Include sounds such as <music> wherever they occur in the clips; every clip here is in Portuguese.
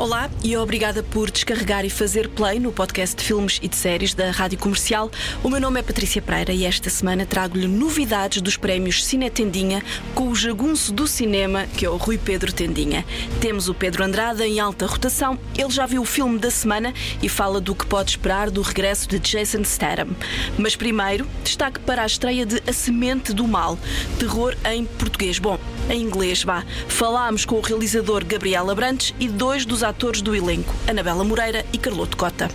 Olá e obrigada por descarregar e fazer play no podcast de filmes e de séries da Rádio Comercial. O meu nome é Patrícia Pereira e esta semana trago-lhe novidades dos prémios Cine Tendinha com o jagunço do cinema, que é o Rui Pedro Tendinha. Temos o Pedro Andrada em alta rotação. Ele já viu o filme da semana e fala do que pode esperar do regresso de Jason Statham. Mas primeiro, destaque para a estreia de A Semente do Mal, terror em português. Bom, em inglês, vá. Falámos com o realizador Gabriel Abrantes e dois dos atores do elenco, Anabela Moreira e Carloto Cota.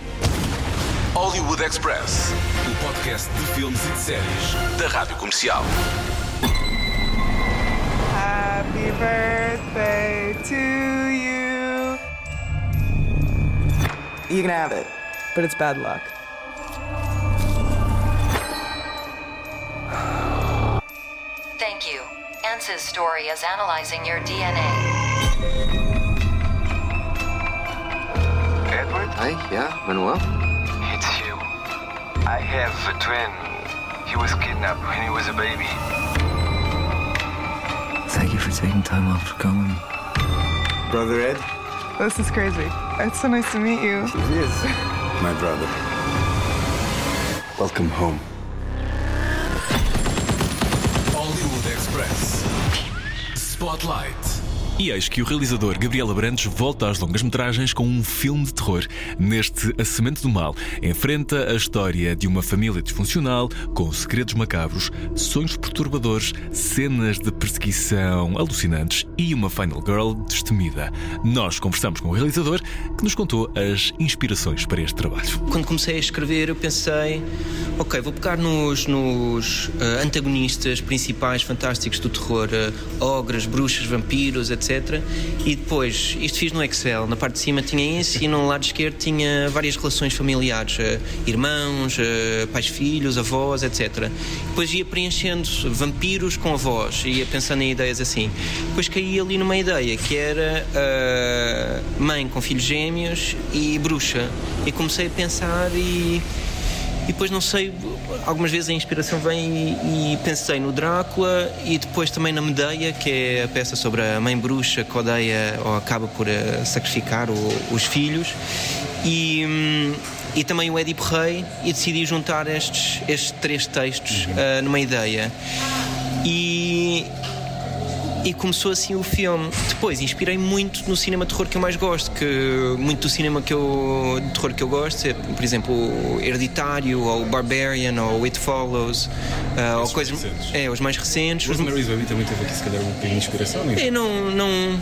Hollywood Express. O podcast de filmes e de séries da Rádio Comercial. Happy birthday to you. You can have it, but it's bad luck. Thank you. ANSYS story is analyzing your DNA. Hi, yeah, Manuel? it's you. I have a twin. He was kidnapped when he was a baby. Thank you for taking time off for coming. Brother Ed? This is crazy. It's so nice to meet you. It is. My brother. Welcome home. Hollywood Express. Spotlight. E eis que o realizador Gabriel Abrantes volta às longas-metragens com um filme de terror. Neste A Semente do Mal, enfrenta a história de uma família disfuncional com segredos macabros, sonhos perturbadores, cenas de perseguição alucinantes e uma Final Girl destemida. Nós conversamos com o realizador que nos contou as inspirações para este trabalho. Quando comecei a escrever, eu pensei: ok, vou pegar nos, nos eh, antagonistas principais fantásticos do terror, eh, ogres, bruxas, vampiros, etc. E depois, isto fiz no Excel. Na parte de cima tinha isso e no lado esquerdo tinha várias relações familiares: eh, irmãos, eh, pais, filhos, avós, etc. Depois ia preenchendo vampiros com avós, ia pensando em ideias assim. Depois caí ali numa ideia que era eh, mãe com filhos gêmeos e bruxa. E comecei a pensar e. E depois, não sei, algumas vezes a inspiração vem e, e pensei no Drácula e depois também na Medeia, que é a peça sobre a mãe bruxa que odeia ou acaba por eh, sacrificar o- os filhos. E, hum, e também o Édipo Rei e decidi juntar estes, estes três textos eh, numa ideia. E, e começou assim o filme. Depois inspirei muito no cinema de terror que eu mais gosto, que muito do cinema que eu, de terror que eu gosto é, por exemplo, o Hereditário, ou o Barbarian, ou It Follows, ah, ou coisas. recentes. É, os mais recentes. Os- Rosemary's Baby também teve aqui, se calhar, um bocadinho de inspiração. é? eu não, não.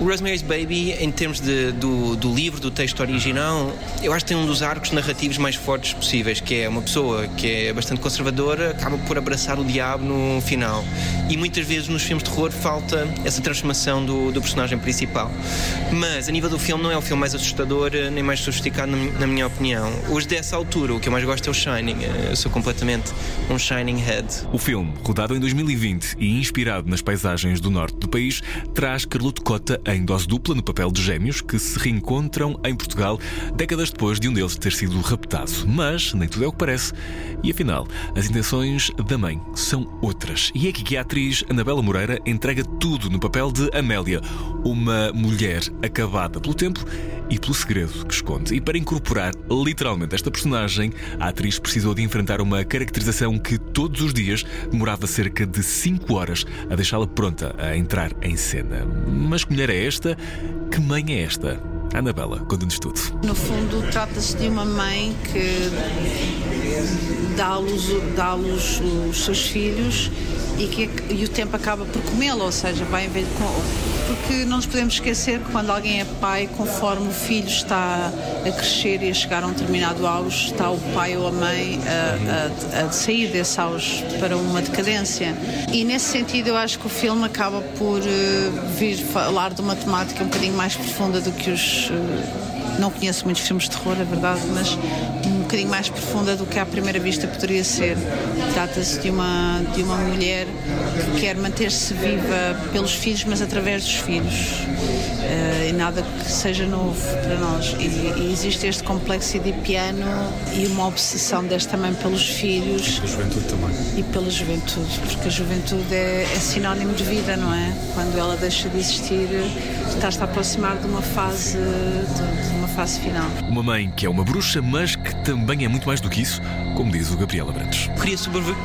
O Rosemary's Baby, em termos de- do, do livro, do texto original, eu acho que tem um dos arcos narrativos mais fortes possíveis, que é uma pessoa que é bastante conservadora, acaba por abraçar o diabo no final. E muitas vezes nos filmes de terror falta essa transformação do, do personagem principal. Mas a nível do filme não é o filme mais assustador eh, nem mais sofisticado, na, na minha opinião. Os dessa altura, o que eu mais gosto é o Shining. Eh, Eu sou completamente um Shining Head. O filme, rodado em 2020 e inspirado nas paisagens do norte do país, traz Carloto Cota em dose dupla no papel de gêmeos que se reencontram em Portugal décadas depois de um deles ter sido raptado. Mas nem tudo é o que parece. E afinal, as intenções da mãe são outras. E é aqui que a atriz Anabela Moreira entrega tudo no papel de Amélia, uma mulher acabada pelo tempo e pelo segredo que esconde. E para incorporar literalmente esta personagem, a atriz precisou de enfrentar uma caracterização que todos os dias demorava cerca de 5 horas a deixá-la pronta a entrar em cena. Mas que mulher é esta? Que mãe é esta? Anabela, conta-nos tudo. No fundo, trata-se de uma mãe que dá à luz, dá luz os seus filhos e, que, e o tempo acaba por comê-lo, ou seja, vai em vez de com- porque não nos podemos esquecer que quando alguém é pai, conforme o filho está a crescer e a chegar a um determinado auge, está o pai ou a mãe a, a- a sair desse auge para uma decadência. E nesse sentido, eu acho que o filme acaba por eh, vir falar de uma temática um bocadinho mais profunda do que os. eh, não conheço muitos filmes de terror, é verdade, mas bocadinho mais profunda do que à primeira vista poderia ser. Trata-se de uma, de uma mulher que quer manter-se viva pelos filhos, mas através dos filhos. Eh, nada que seja novo para nós. E, e existe este complexo edipiano e uma obsessão desta mãe pelos filhos. E pela juventude também. E pela juventude, porque a juventude é, é sinónimo de vida, não é? Quando ela deixa de existir, está-se a aproximar de uma fase, de, de uma fase final. Uma mãe que é uma bruxa, mas que também é muito mais do que isso, como diz o Gabriel Abrantes. Queria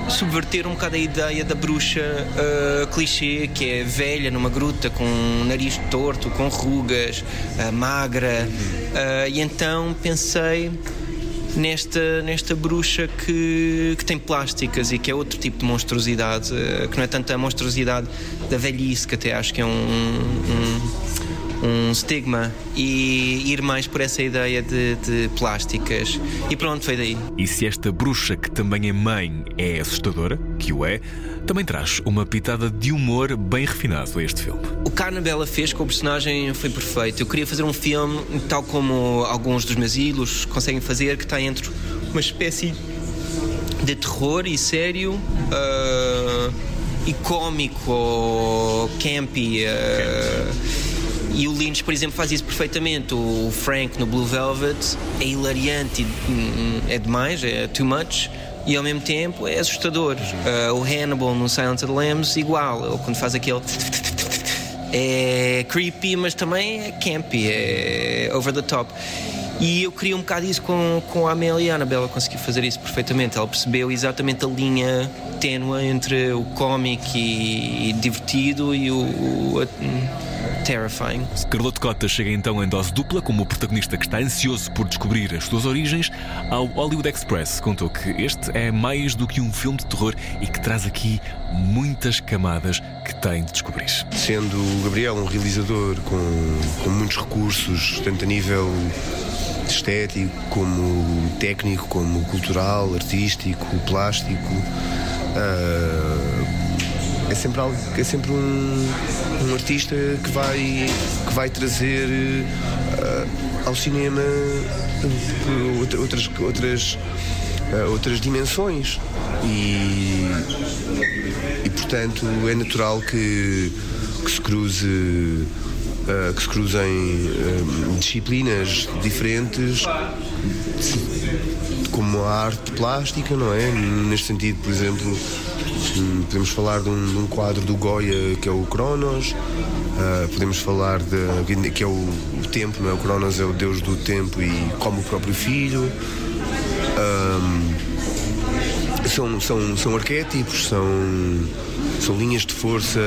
subverter um bocado a ideia da bruxa uh, clichê, que é velha numa gruta, com um nariz torto, com rugas, uh, magra. Uh, e então pensei nesta, nesta bruxa que, que tem plásticas e que é outro tipo de monstruosidade, que não é tanto a monstruosidade da velhice, que até acho que é um, um um estigma e ir mais por essa ideia de, de plásticas. E pronto, foi daí. E se esta bruxa, que também é mãe, é assustadora, que o é, também traz uma pitada de humor bem refinado a este filme. O que a Annabella fez com o personagem foi perfeito. Eu queria fazer um filme tal como alguns dos meus ídolos conseguem fazer, que está entre uma espécie de terror e sério. Uh, e cómico ou campy. Uh, e o Lynch, por exemplo, faz isso perfeitamente. O Frank no Blue Velvet é hilariante, e, é demais, é too much e ao mesmo tempo é assustador. Uh, o Hannibal no Silence of the Lambs, igual, ele quando faz aquele. <laughs> É creepy, mas também é campy, é over the top. E eu queria um bocado isso com, com a Amélia a Annabella conseguiu fazer isso perfeitamente. Ela percebeu exatamente a linha ténua entre o cómico e, e divertido e o, o terrifying. Carlote Cota chega então em dose dupla como o protagonista que está ansioso por descobrir as suas origens. Ao Hollywood Express contou que este é mais do que um filme de terror e que traz aqui muitas camadas que tem de descobrir. Sendo o Gabriel um realizador com, com muitos recursos, tanto a nível estético, como técnico, como cultural, artístico, plástico. Uh, é sempre algo, é sempre um, artista que vai que vai trazer uh, ao cinema outras outras uh, outras dimensões e e portanto é natural que, que se cruze uh, que se cruzem disciplinas diferentes como a arte plástica, não é? Neste sentido, por exemplo, podemos falar de um, de um, quadro do Goya que é o Cronos, uh, podemos falar de que é o, o, tempo, não é? O Cronos é o deus do tempo e como o próprio filho. Um, são, são, são arquétipos, são, são linhas de força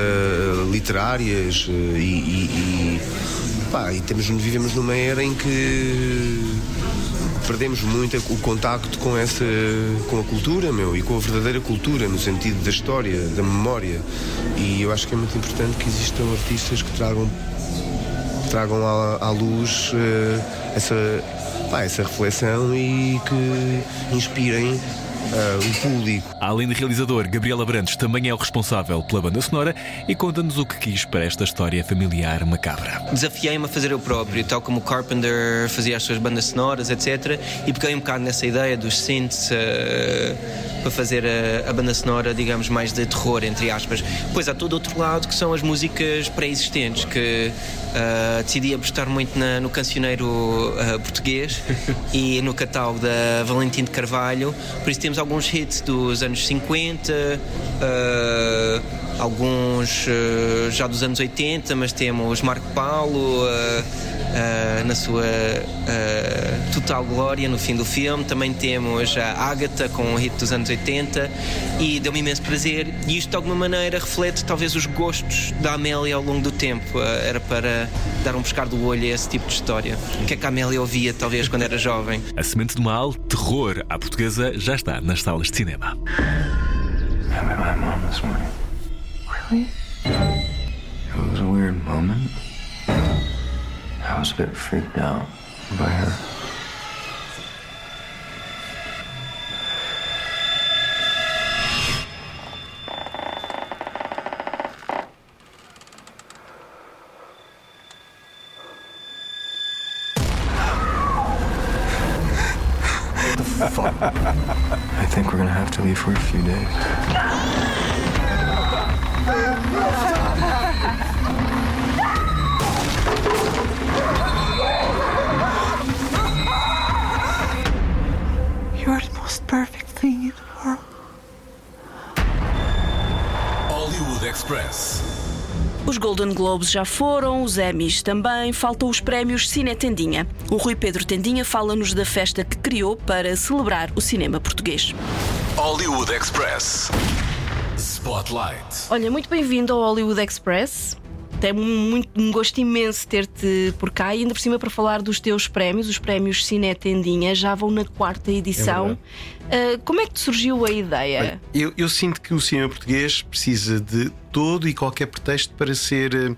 literárias uh, e, e, e, pá, e temos, vivemos numa era em que perdemos muito o contacto com essa com a cultura, meu, e com a verdadeira cultura, no sentido da história, da memória. E eu acho que é muito importante que existam artistas que tragam tragam à, à luz uh, essa, pá, essa reflexão e que inspirem uh, o público. Além de realizador, Gabriela Brandes também é o responsável pela banda sonora e conta-nos o que quis para esta história familiar macabra. Desafiei-me a fazer eu próprio, tal como o Carpenter fazia as suas bandas sonoras, etc. E peguei um bocado nessa ideia dos synths. Uh para fazer a, a, banda sonora, digamos, mais de terror, entre aspas. Pois há todo outro lado que são as músicas pré-existentes, que uh, decidi apostar muito na, no cancioneiro uh, português <laughs> e no catálogo da Valentim de Carvalho. Por isso temos alguns hits dos anos 50, uh, alguns já dos anos 80, mas temos Marco Paulo uh, na sua uh, total glória no fim do filme. Também temos a Agatha com o hit dos anos 80 e deu-me imenso prazer. E isto de alguma maneira reflete talvez os gostos da Amélia ao longo do tempo. Uh, era para dar um pescar do olho a esse tipo de história. O que é que a Amélia ouvia talvez quando era jovem? A Semente do Mal, terror à portuguesa, já está nas salas de cinema. It was a weird moment. I was a bit freaked out by her. Golden Globes já foram, os Emmys também, faltam os prémios Cine Tendinha. O Rui Pedro Tendinha fala-nos da festa que criou para celebrar o cinema português. Hollywood Express. Spotlight. Olha, muito bem-vindo ao Hollywood Express. Tem muito, um gosto imenso ter-te por cá e ainda por cima para falar dos teus prémios, os prémios Cine Tendinha, já vão na quarta edição. Uh, como é que te surgiu a ideia? Olha, eu, eu sinto que o cinema português precisa de todo e qualquer pretexto para ser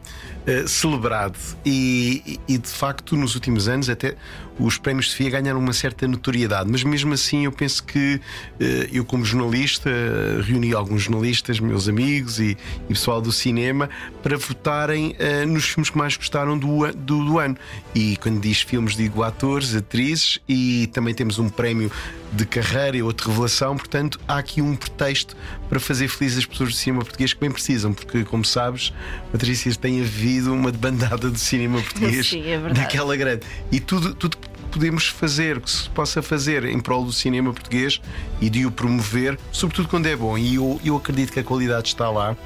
uh, celebrado. E, e, de facto, nos últimos anos, até os prémios Sofia ganharam uma certa notoriedade. Mas mesmo assim, eu penso que uh, eu, como jornalista, uh, reuni alguns jornalistas, meus amigos e, e pessoal do cinema, para votarem nos filmes que mais gostaram do, do, do ano. E quando diz filmes, digo atores, atrizes e também temos um prémio de carreira e outra revelação. Portanto, há aqui um pretexto para fazer felizes as pessoas do cinema português que bem precisam, porque, como sabes, Patrícia, tem havido uma debandada de cinema português Sim, é daquela grande. E tudo, tudo podemos fazer, que se possa fazer em prol do cinema português e de o promover, sobretudo quando é bom. E eu, eu acredito que a qualidade está lá,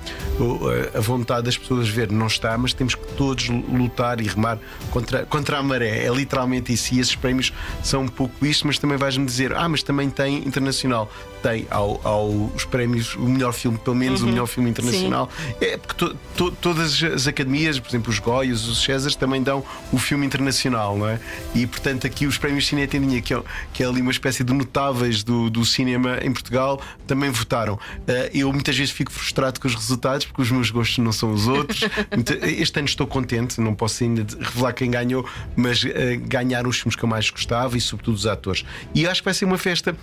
a vontade das pessoas ver não está, mas temos que todos lutar e remar contra, contra a maré. É literalmente isso. E esses prémios são um pouco isso, mas também vais-me dizer, ah, mas também tem internacional. Tem ao, ao, os prémios, o melhor filme, pelo menos uhum. o melhor filme internacional. Sim. É porque to, to, todas as academias, por exemplo, os Goias, os Césares, também dão o filme internacional, não é? E portanto aqui os prémios Cine Tendinha, que é, que é ali uma espécie de notáveis do, do cinema em Portugal, também votaram. Uh, eu muitas vezes fico frustrado com os resultados porque os meus gostos não são os outros. <laughs> este ano estou contente, não posso ainda revelar quem ganhou, mas uh, ganharam os filmes que eu mais gostava e, sobretudo, os atores. E acho que vai ser uma festa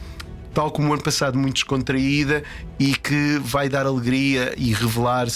tal como o ano passado, muito descontraída e que vai dar alegria e revelar eh,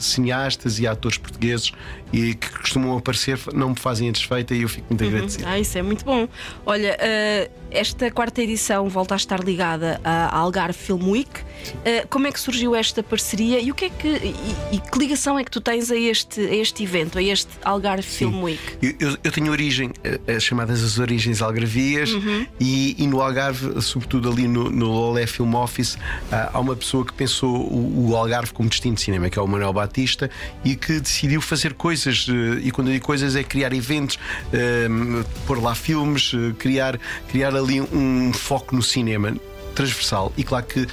cineastas e atores portugueses e que costumam aparecer, não me fazem a desfeita e eu fico muito uhum. agradecido. Ah, isso é muito bom. Olha, uh, esta quarta edição volta a estar ligada à Algarve Film Week. Uh, como é que surgiu esta parceria e o que é que e, e, que ligação é que tu tens a este, a este evento, a este Algarve Sim. Film Week? Eu, eu, eu tenho origem, as chamadas as origens algarvias, uhum. e, e, no Algarve, sobretudo ali no, no Olé Film Office, uh, há uma pessoa que pensou o, o, Algarve como destino de cinema, que é o Manuel Batista, e que decidiu fazer coisas, uh, e quando eu digo coisas é criar eventos, uh, pôr lá filmes, criar, criar ali um foco no cinema transversal. E claro que uh,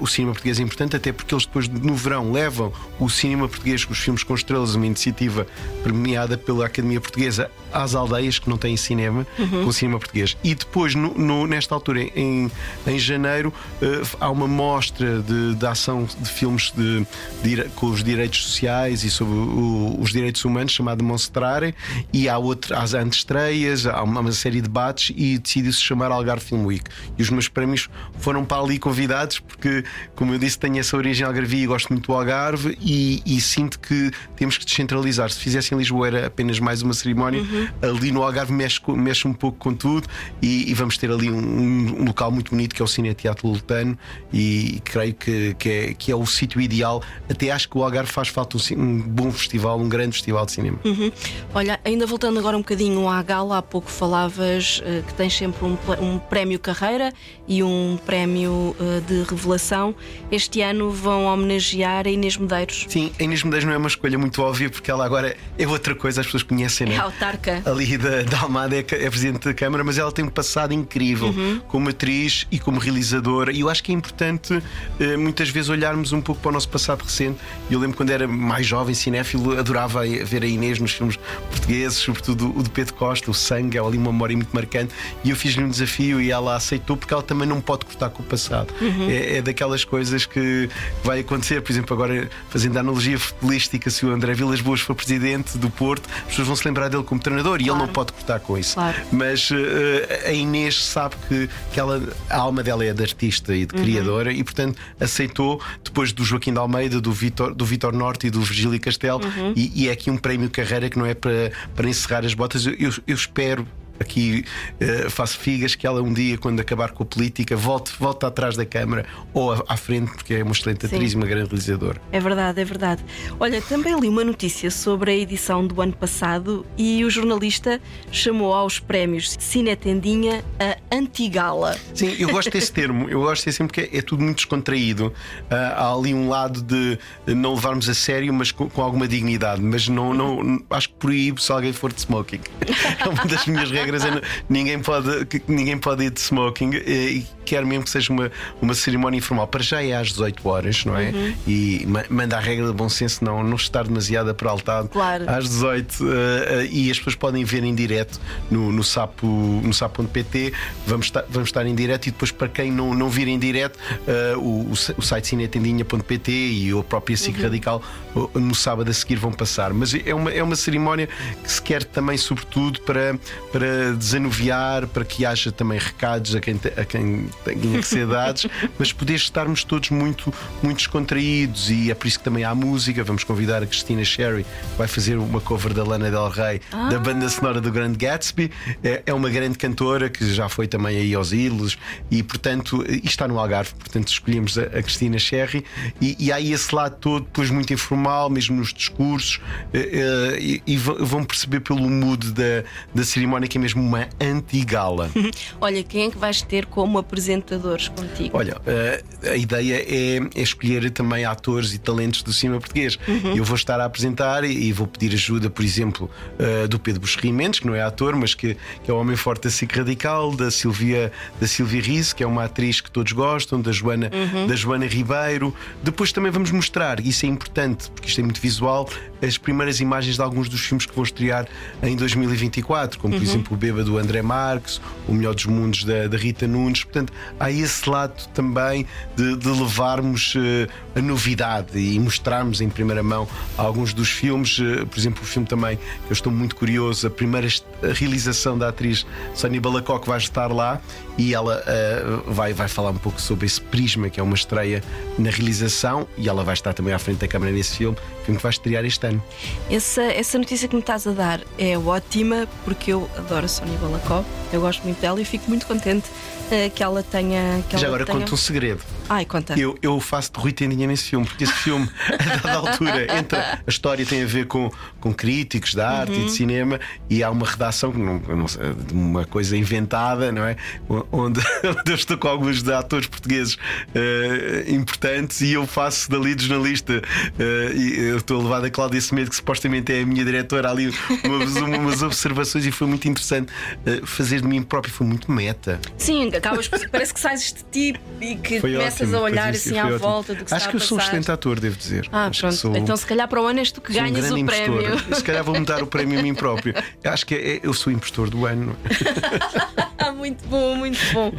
o cinema português é importante, até porque eles depois no verão levam o cinema português, os filmes com estrelas, uma iniciativa premiada pela Academia Portuguesa às aldeias que não têm cinema, uhum. com o cinema português. E depois, no, no, nesta altura, em, em janeiro, uh, há uma mostra de, de ação de filmes de, de, com os direitos sociais e sobre o, os direitos humanos, chamado Monstrare, e há, outra, há antestreias, há uma, uma série de debates e decidiu-se chamar Algarve Film Week. E os meus prémios foram para ali convidados, porque, como eu disse, tenho essa origem algarvia e gosto muito do Algarve e, e, sinto que temos que descentralizar. Se fizesse em Lisboa era apenas mais uma cerimónia, uhum. ali no Algarve mexe, mexe um pouco com tudo e, e vamos ter ali um, um, local muito bonito que é o Cine Teatro Lutano e, creio que, que, é, que é o sítio ideal. Até acho que o Algarve faz falta um, um bom festival, um grande festival de cinema. Uhum. Olha, ainda voltando agora um bocadinho à gala, há pouco falavas uh, que tens sempre um, um prémio carreira e um prémio uh, de revelação. Este ano vão homenagear a Inês Medeiros. Sim, a Inês Medeiros não é uma escolha muito óbvia porque ela agora é outra coisa, as pessoas conhecem, né? É autarca. Ali da, da Almada é, é Presidente da Câmara, mas ela tem um passado incrível uhum. como atriz e como realizadora. E eu acho que é importante uh, muitas vezes olharmos um pouco para o nosso passado recente. Eu lembro quando era mais jovem, cinéfilo, adorava ver a Inês nos filmes portugueses, sobretudo o de Pedro Costa, o Sangue, é ali uma memória muito marcante. E eu fiz-lhe um desafio e ela aceitou porque ela também não pode cortar com o passado. Uhum. É, é, daquelas coisas que vai acontecer, por exemplo, agora fazendo a analogia futebolística, se o André Vilas Boas for presidente do Porto, as pessoas vão se lembrar dele como treinador claro. e ele não pode cortar com isso. Claro. Mas uh, a Inês sabe que, que ela, a alma dela é de artista e de uhum. criadora e, portanto, aceitou depois do Joaquim de Almeida, do Vitor, do Vitor Norte e do Virgílio Castelo. Uhum. E, e, é aqui um prémio carreira que não é para, para encerrar as botas. eu, eu espero aqui uh, faço figas que ela um dia, quando acabar com a política, volte, volte atrás da Câmara ou à, à frente, porque é uma excelente Sim. atriz e uma grande realizadora. É verdade, é verdade. Olha, também li uma notícia sobre a edição do ano passado e o jornalista chamou aos prémios Cine Tendinha a Antigala. Sim, eu gosto desse <laughs> termo, eu gosto desse termo porque é, é tudo muito descontraído. Ah, há ali um lado de não levarmos a sério, mas com, com alguma dignidade. Mas não, não acho que proíbo se alguém for de smoking. <laughs> É uma das minhas regras. É não- ninguém, pode, ninguém pode ir de smoking eh, e quero mesmo que seja uma, uma cerimónia informal. Para já é às 18 horas, não é? Uhum. E ma- manda a regra de bom senso, não, não estar demasiado apraltado. Claro. Às 18 eh, eh, e as pessoas podem ver em direto no, no sapo no sapo.pt. Vamos estar, vamos estar em direto e depois, para quem não, não vir em direto, eh, o, o, o site cinetendinha.pt e a própria SIC Uhum. Radical o- no sábado a seguir vão passar. Mas é uma, é uma cerimónia que se quer também, sobretudo, para, para desanuviar, para que haja também recados a quem, te- a quem tenha que ser dados, <laughs> mas poder estarmos todos muito, muito descontraídos e é por isso que também há música. Vamos convidar a Cristina Sherry, que vai fazer uma cover da Lana Del Rey, da banda sonora do Grande Gatsby. É, é uma grande cantora que já foi também aí aos Ilos e, portanto, e está no Algarve. Portanto, escolhemos a, a Cristina Sherry e, e há aí esse lado todo, depois muito informal, mesmo nos discursos, eh, eh, e, e vão perceber pelo mood da, da cerimónia que mesmo uma anti-gala. <laughs> Olha, quem é que vais ter como apresentadores contigo? Olha, eh, a ideia é, é escolher também atores e talentos do cinema português. Uhum. Eu vou estar a apresentar e, e vou pedir ajuda, por exemplo, eh, do Pedro Buxerri Mendes, que não é ator, mas que, que é o homem forte da SIC Radical, da Silvia, da Silvia Riz, que é uma atriz que todos gostam, da Joana, Uhum. da Joana Ribeiro. Depois também vamos mostrar, e isso é importante, porque isto é muito visual, as primeiras imagens de alguns dos filmes que vão estrear em 2024, como por Uhum. exemplo o Bêbado do André Marques, o Melhor dos Mundos da, da Rita Nunes. Portanto, há esse lado também de, de levarmos eh, a novidade e mostrarmos em primeira mão alguns dos filmes. Eh, por exemplo, o filme também que eu estou muito curioso, a primeira realização da atriz Sonia Balacoque vai estar lá e ela eh, vai, vai falar um pouco sobre esse prisma, que é uma estreia na realização, e ela vai estar também à frente da câmara nesse filme, filme que vai estrear este ano. Essa, essa notícia que me estás a dar é ótima porque eu adoro a Sónia Balacó, eu gosto muito dela e fico muito contente eh, que ela tenha. Que Já ela agora tenha... conto um segredo. Ai, conta. Eu, eu faço de Rui Tendinha nesse filme, porque esse filme, <laughs> a dada altura, entra, a história tem a ver com, com críticos de arte e Uhum. de cinema, e há uma redação, não, não uma coisa inventada, não é? Onde, <laughs> onde eu estou com alguns atores portugueses eh, importantes e eu faço dali de jornalista. eh, e eu estou a levar a Cláudia Semedo, que supostamente é a minha diretora, ali umas, umas observações, e foi muito interessante eh, fazer de mim próprio, foi muito meta. Sim, acabas, parece que sais de ti e que Foi começas a olhar assim à ótimo. volta do que Acho que eu sou um excelente ator, devo dizer. Ah, Acho pronto. sou- Então, se calhar para o ano és tu que Sou um ganhas grande o impostor. prémio. <laughs> Se calhar vou-me dar o prémio a mim próprio. Acho que é- eu sou o impostor do ano. Ah, <laughs> muito bom, muito bom.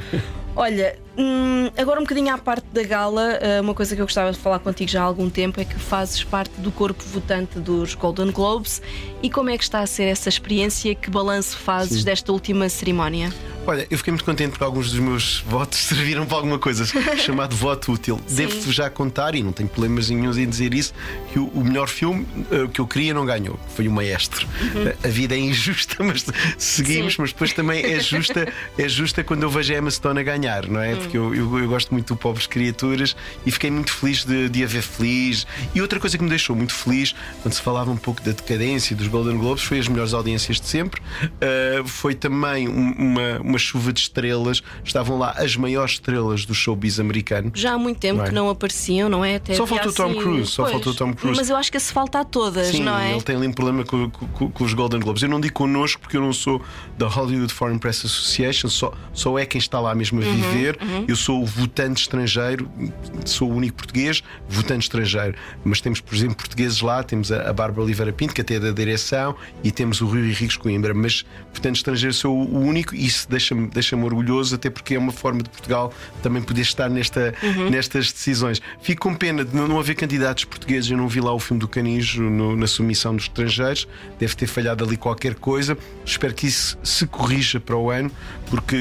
Olha, hum, agora um bocadinho à parte da gala, eh, uma coisa que eu gostava de falar contigo já há algum tempo é que fazes parte do corpo votante dos Golden Globes e como é que está a ser essa experiência? Que balanço fazes Sim. desta última cerimónia? Olha, eu fiquei muito contente porque alguns dos meus votos <laughs> serviram para alguma coisa, chamado voto útil. Devo-vos já contar, e não tenho problemas nenhum em dizer isso, que o, o melhor filme eh, que eu queria não ganhou. Foi o Maestro. Uhum. A, a vida é injusta, <laughs> mas seguimos, Sim. mas depois também é justa, é justa quando eu vejo a Emma Stone a ganhar, não é? Hum. Porque eu, eu, eu gosto muito do Pobres Criaturas e fiquei muito feliz de, de a ver feliz. E outra coisa que me deixou muito feliz, quando se falava um pouco da decadência dos Golden Globes, foi as melhores audiências de sempre. Uh, foi também um- uma, uma chuva de estrelas. Estavam lá as maiores estrelas do showbiz americano. Já há muito tempo Não é? que não apareciam, não é? Até Só faltou Tom assim- Cruise, só Pois, faltou Tom Cruise. Mas eu acho que se falta a todas, Sim, não é? ele tem ali um problema com, com- com os Golden Globes. Eu não digo connosco porque eu não sou da Hollywood Foreign Press Association, só, só é quem está lá mesmo a Uhum, viver. uhum. Eu sou o votante estrangeiro, sou o único português, votante estrangeiro. Mas temos, por exemplo, portugueses lá, temos a, a Bárbara Oliveira Pinto, que até é da direção, e temos o Rui Henriques Coimbra. Mas votante estrangeiro sou o único e isso deixa deixa-me deixa orgulhoso, até porque é uma forma de Portugal também poder estar nesta, Uhum. nestas decisões. Fico com pena de não, haver candidatos portugueses. Eu não vi lá o filme do Canijo no- na submissão dos estrangeiros, deve ter falhado ali qualquer coisa. Espero que isso se corrija para o ano, porque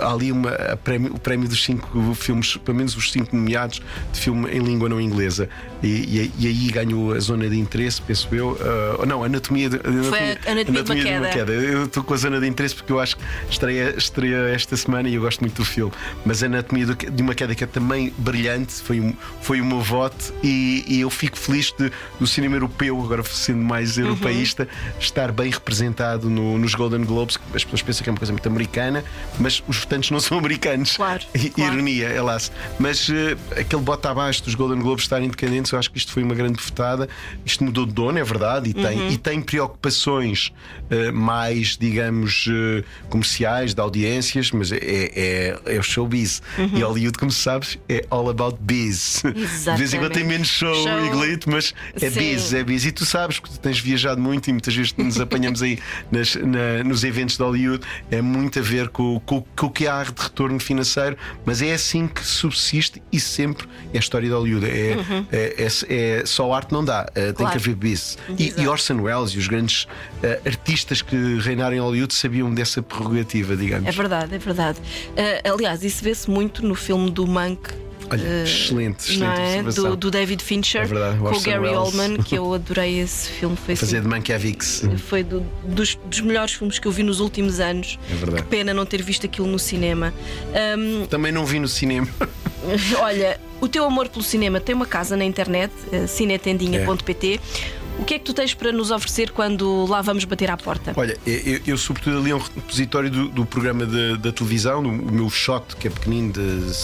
há ali uma, prémio- o prémio dos cinco filmes, pelo menos os cinco nomeados de filme em língua não inglesa. E, e- aí ganhou a zona de interesse, penso eu. Ah, não, Anatomia de, Foi a Anatomia de uma Queda. Eu estou com a zona de interesse porque eu acho que estreia, estreia esta semana e eu gosto muito do filme. Mas a Anatomia de uma Queda, que é também brilhante, foi, um- foi o meu voto e, e eu fico feliz de, do cinema europeu, agora sendo mais Uhum. europeísta, estar bem representado no- nos Golden Globes. As pessoas pensam que é uma coisa muito americana, mas os votantes não são americanos. Claro, I- claro. Ironia, helas. Mas eh, aquele bota abaixo dos Golden Globes estarem independentes, eu acho que isto foi uma grande votada. Isto mudou de dono, é verdade, e, tem, Uhum. e tem preocupações eh, mais, digamos, eh, comerciais, de audiências, mas é, é, é o showbiz. Uhum. E Hollywood, como sabes, é all about biz. De vez em quando tem menos show, Show. e glitz, mas é Sim. biz, é biz. E tu sabes que tu tens viajado muito e muitas vezes nos apanhamos aí nas- na- nos eventos de Hollywood. É muito a ver com, com- com o que há de retorno financeiro, mas é assim que subsiste e sempre é a história de Hollywood. É, Uhum. é, é- é- só arte não dá, eh, tem Claro. que haver biz. E, e Orson Welles e os grandes eh, artistas que reinaram em Hollywood sabiam dessa prerrogativa, digamos. É verdade, é verdade. Ah, aliás, isso vê-se muito no filme do Monk. Olha, excelente, excelente é? do, do David Fincher É verdade, com o Gary Welles. Oldman, que eu <laughs> adorei esse filme. Foi, Fazer assim, de Mankiewicz. foi do- dos, dos melhores filmes que eu vi nos últimos anos. É verdade. Que pena não ter visto aquilo no cinema. Ahm, Também não vi no cinema. <laughs> Olha, o teu amor pelo cinema tem uma casa na internet, eh, cinetendinha.pt. O que é que tu tens para nos oferecer quando lá vamos bater à porta? Olha, eu, eu sobretudo ali é um repositório do, do programa de- da televisão, do, o meu shot, que é pequenino, de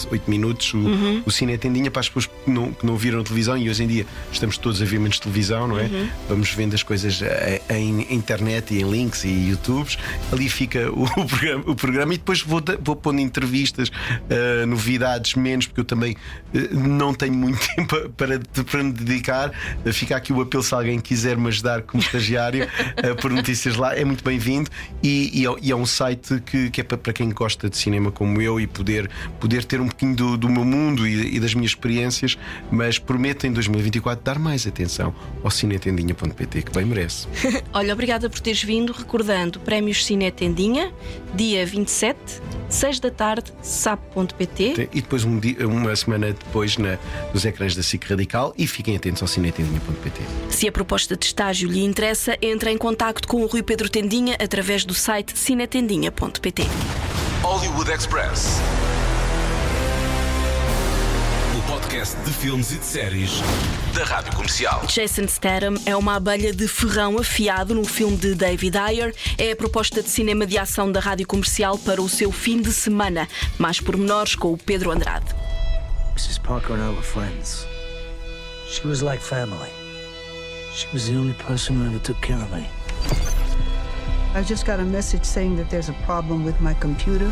8 minutos, o, Uhum. o Cine Tendinha, para as pessoas que não, que não viram televisão, e hoje em dia estamos todos a ver menos televisão, não é? Uhum. Vamos vendo as coisas eh, em internet e em links e YouTubes. Ali fica o, <laughs> o programa, o programa e depois vou, da- vou pondo entrevistas, eh, novidades, menos, porque eu também eh, não tenho muito <laughs> tempo para, para me dedicar. Eh, Fica aqui o apelo se alguém quiser me ajudar como estagiário <laughs> eh, por notícias lá, é muito bem-vindo. E, e é- é um site que, que é para, quem gosta de cinema como eu e poder, poder ter um pouquinho do, do meu mundo e, e das minhas experiências, mas prometo em 2024 dar mais atenção ao cinetendinha.pt, que bem merece. <laughs> Olha, obrigada por teres vindo. Recordando, Prémios Cine Tendinha, dia 27, 6 da tarde, sap.pt. E depois, um dia- uma semana depois, na, nos ecrãs da SIC Radical. E fiquem atentos ao cinetendinha.pt. Se a proposta de estágio lhe interessa, entre em contacto com o Rui Pedro Tendinha através do site cinetendinha.pt. Hollywood Express. O podcast de filmes e de séries da Rádio Comercial. Jason Statham é uma abelha de ferrão afiado no filme de David Ayer. É a proposta de cinema de ação da rádio comercial para o seu fim de semana. Mais pormenores com o Pedro Andrade. Mrs. Parker and I were friends. She was like family. She was the only person who ever took care of me. I just got a message saying that there's a problem with my computer.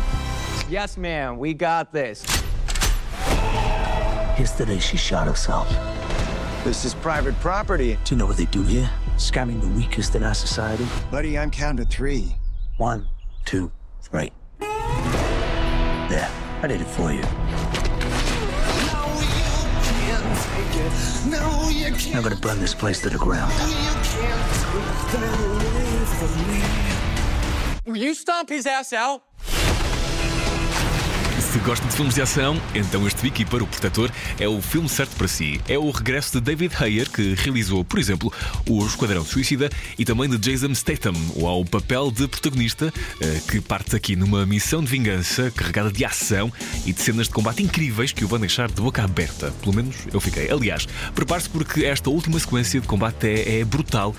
Yes, ma'am, we got this. Yesterday, she shot herself. This is private property. Do you know what they do here? Scamming the weakest in our society. Buddy, I'm counting to three. One, two, three. There, I did it for you. I'm gonna burn this place to the ground. Will you stomp his ass out? Se gosta de filmes de ação, então este Wiki para o Protetor é o filme certo para si. É o regresso de David Ayer, que realizou, por exemplo, o Esquadrão Suicida, e também de Jason Statham, ao papel de protagonista, eh, que parte aqui numa missão de vingança carregada de ação e de cenas de combate incríveis que o vão deixar de boca aberta. Pelo menos eu fiquei. Aliás, prepare-se porque esta última sequência de combate é, é brutal,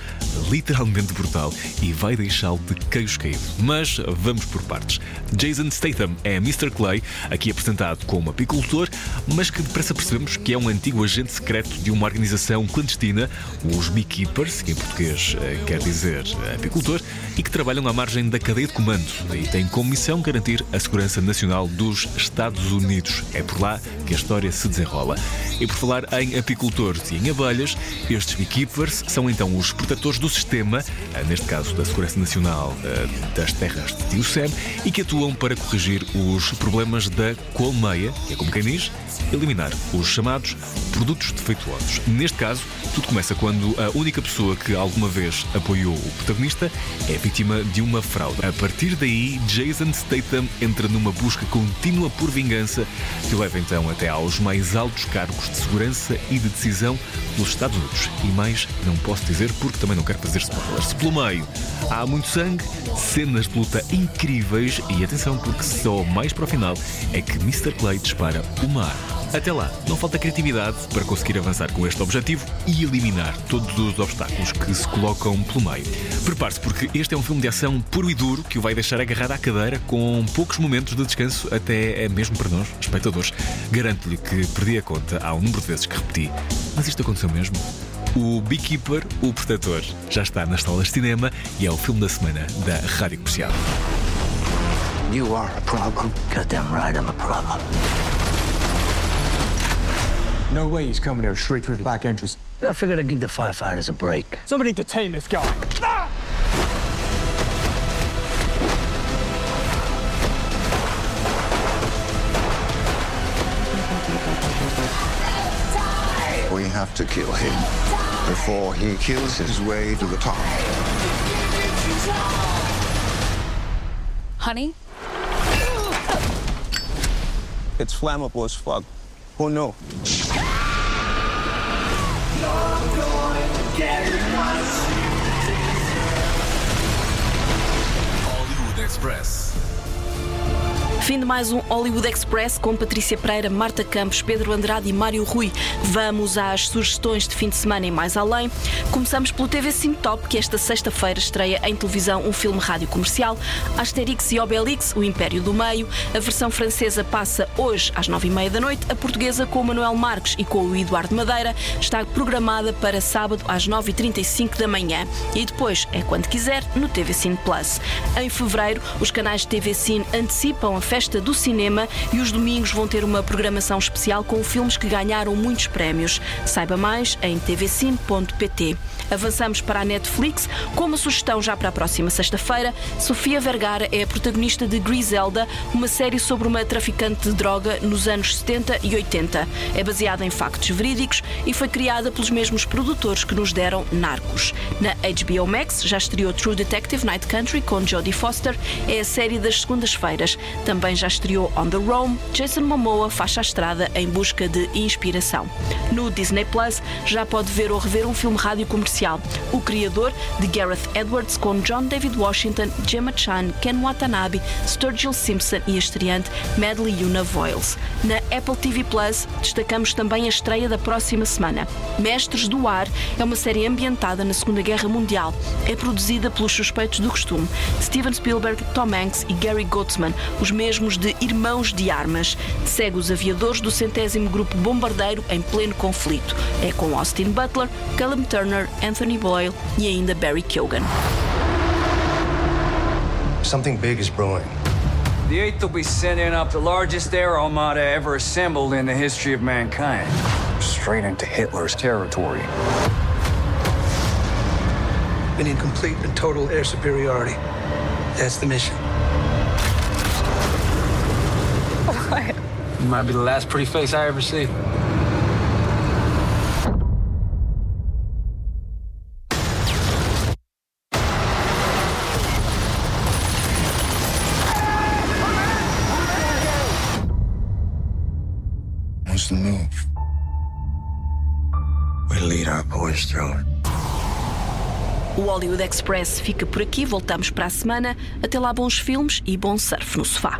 literalmente brutal, e vai deixá-lo de queijo caído. Mas vamos por partes. Jason Statham é Mr. Clay, aqui apresentado como apicultor, mas que depressa percebemos que é um antigo agente secreto de uma organização clandestina, os Beekeepers, que em português eh, quer dizer apicultor, e que trabalham à margem da cadeia de comando e têm como missão garantir a segurança nacional dos Estados Unidos. É por lá que a história se desenrola. E por falar em apicultores e em abelhas, estes beekeepers são então os protetores do sistema, eh, neste caso da Segurança Nacional eh, das Terras de Tio Sam, e que atuam para corrigir os problemas da colmeia, que é como quem diz, eliminar os chamados produtos defeituosos. Neste caso, tudo começa quando a única pessoa que alguma vez apoiou o protagonista é vítima de uma fraude. A partir daí, Jason Statham entra numa busca contínua por vingança que leva então até aos mais altos cargos de segurança e de decisão dos Estados Unidos. E mais não posso dizer porque também não quero fazer spoilers. Se pelo meio há muito sangue, cenas de luta incríveis e atenção porque só mais para o final é que Mr. Clay dispara uma arma. Até lá, não falta criatividade para conseguir avançar com este objetivo e eliminar todos os obstáculos que se colocam pelo meio. Prepare-se porque este é um filme de ação puro e duro que o vai deixar agarrado à cadeira com poucos momentos de descanso, até é mesmo para nós, espectadores. Garanto-lhe que perdi a conta há um número de vezes que repeti. Mas isto aconteceu mesmo? O Beekeeper, o Protetor, já está nas salas de cinema e é o filme da semana da Rádio Comercial. You are a problem. Goddamn right, I'm a problem. No way he's coming here straight through the back entrance. I figured I'd give the firefighters a break. Somebody detain this guy. We have to kill him before he kills his way to the top. Honey? It's flammable as fuck. Oh no. Hollywood Express. Fim de mais um Hollywood Express com Patrícia Pereira, Marta Campos, Pedro Andrade e Mário Rui. Vamos às sugestões de fim de semana e mais além. Começamos pelo TV Cine Top, que esta sexta-feira estreia em televisão um filme rádio comercial, Asterix e Obelix, O Império do Meio. A versão francesa passa hoje às nove e meia da noite. A portuguesa, com o Manuel Marques e com o Eduardo Madeira, está programada para sábado às nove e trinta e cinco da manhã. E depois, é quando quiser, no TV Cine Plus. Em fevereiro, os canais de TV Cine antecipam a festa do cinema e os domingos vão ter uma programação especial com filmes que ganharam muitos prémios. Saiba mais em tvcine.pt. Avançamos para a Netflix com uma sugestão já para a próxima sexta-feira. Sofia Vergara é a protagonista de Griselda, uma série sobre uma traficante de droga nos anos 70 e 80. É baseada em factos verídicos e foi criada pelos mesmos produtores que nos deram Narcos. Na HBO Max já estreou True Detective Night Country com Jodie Foster. É a série das segundas-feiras. Também já estreou On the Roam. Jason Momoa faixa a estrada em busca de inspiração. No Disney Plus já pode ver ou rever um filme rádio comercial. O criador de Gareth Edwards com John David Washington, Gemma Chan, Ken Watanabe, Sturgill Simpson e a estreante Medley Una Voiles. Na Apple TV Plus destacamos também a estreia da próxima semana. Mestres do Ar é uma série ambientada na Segunda Guerra Mundial. É produzida pelos suspeitos do costume, Steven Spielberg, Tom Hanks e Gary Goetzman, os mesmos de Irmãos de Armas. Segue os aviadores do centésimo grupo bombardeiro em pleno conflito. É com Austin Butler, Callum Turner, Anthony Boyle e ainda Barry Keoghan. Something big is brewing. The 8th will be sending up the largest air armada ever assembled in the history of mankind. Straight into Hitler's territory. Need complete and total air superiority. That's the mission. What? You might be the last pretty face I ever see. What's the move? We lead our boys through it. O Hollywood Express fica por aqui, voltamos para a semana. Até lá, bons filmes e bom surf no sofá.